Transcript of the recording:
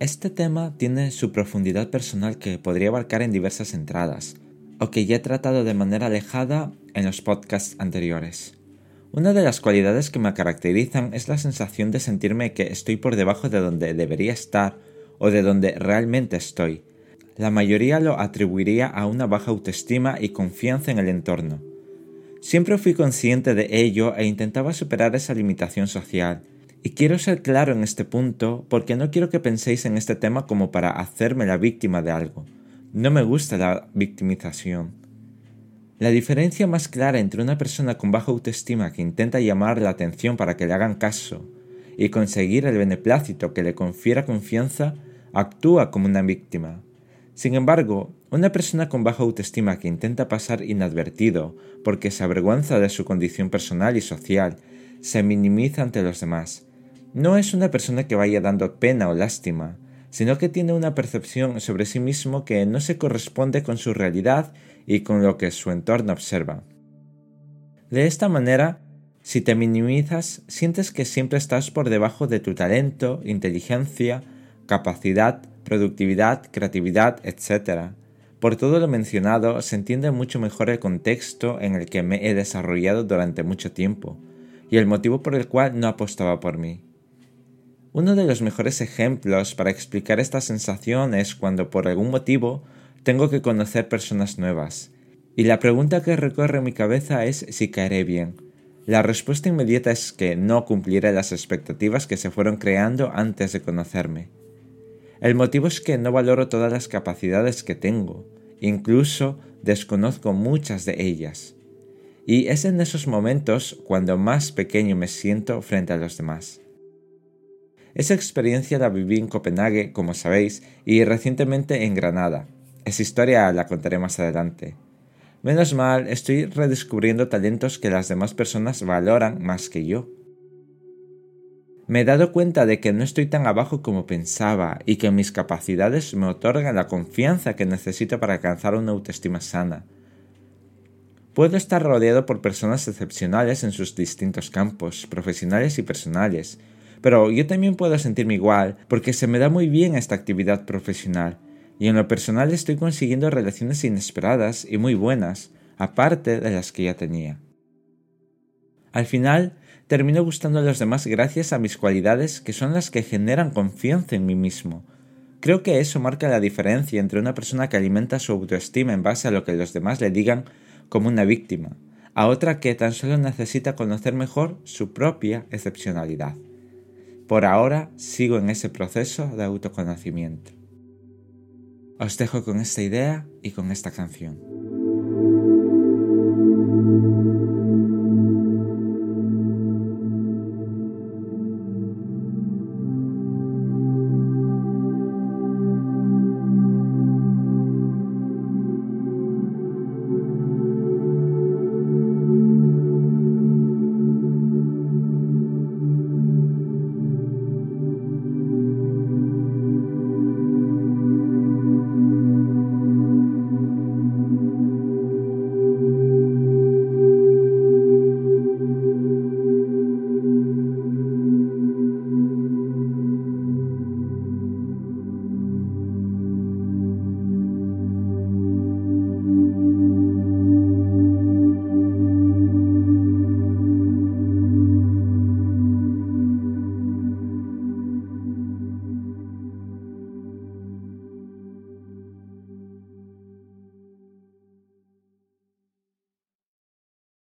Este tema tiene su profundidad personal que podría abarcar en diversas entradas, o que ya he tratado de manera alejada en los podcasts anteriores. Una de las cualidades que me caracterizan es la sensación de sentirme que estoy por debajo de donde debería estar o de donde realmente estoy. La mayoría lo atribuiría a una baja autoestima y confianza en el entorno. Siempre fui consciente de ello e intentaba superar esa limitación social. Y quiero ser claro en este punto porque no quiero que penséis en este tema como para hacerme la víctima de algo. No me gusta la victimización. La diferencia más clara entre una persona con baja autoestima que intenta llamar la atención para que le hagan caso y conseguir el beneplácito que le confiera confianza actúa como una víctima. Sin embargo, una persona con baja autoestima que intenta pasar inadvertido porque se avergüenza de su condición personal y social, se minimiza ante los demás. No es una persona que vaya dando pena o lástima, sino que tiene una percepción sobre sí mismo que no se corresponde con su realidad y con lo que su entorno observa. De esta manera, si te minimizas, sientes que siempre estás por debajo de tu talento, inteligencia, capacidad, productividad, creatividad, etc. Por todo lo mencionado, se entiende mucho mejor el contexto en el que me he desarrollado durante mucho tiempo, y el motivo por el cual no apostaba por mí. Uno de los mejores ejemplos para explicar esta sensación es cuando por algún motivo tengo que conocer personas nuevas, y la pregunta que recorre mi cabeza es si caeré bien. La respuesta inmediata es que no cumpliré las expectativas que se fueron creando antes de conocerme. El motivo es que no valoro todas las capacidades que tengo, incluso desconozco muchas de ellas. Y es en esos momentos cuando más pequeño me siento frente a los demás. Esa experiencia la viví en Copenhague, como sabéis, y recientemente en Granada. Esa historia la contaré más adelante. Menos mal, estoy redescubriendo talentos que las demás personas valoran más que yo. Me he dado cuenta de que no estoy tan abajo como pensaba y que mis capacidades me otorgan la confianza que necesito para alcanzar una autoestima sana. Puedo estar rodeado por personas excepcionales en sus distintos campos, profesionales y personales, pero yo también puedo sentirme igual porque se me da muy bien esta actividad profesional y en lo personal estoy consiguiendo relaciones inesperadas y muy buenas, aparte de las que ya tenía. Al final, termino gustando a los demás gracias a mis cualidades que son las que generan confianza en mí mismo. Creo que eso marca la diferencia entre una persona que alimenta su autoestima en base a lo que los demás le digan como una víctima, a otra que tan solo necesita conocer mejor su propia excepcionalidad. Por ahora sigo en ese proceso de autoconocimiento. Os dejo con esta idea y con esta canción.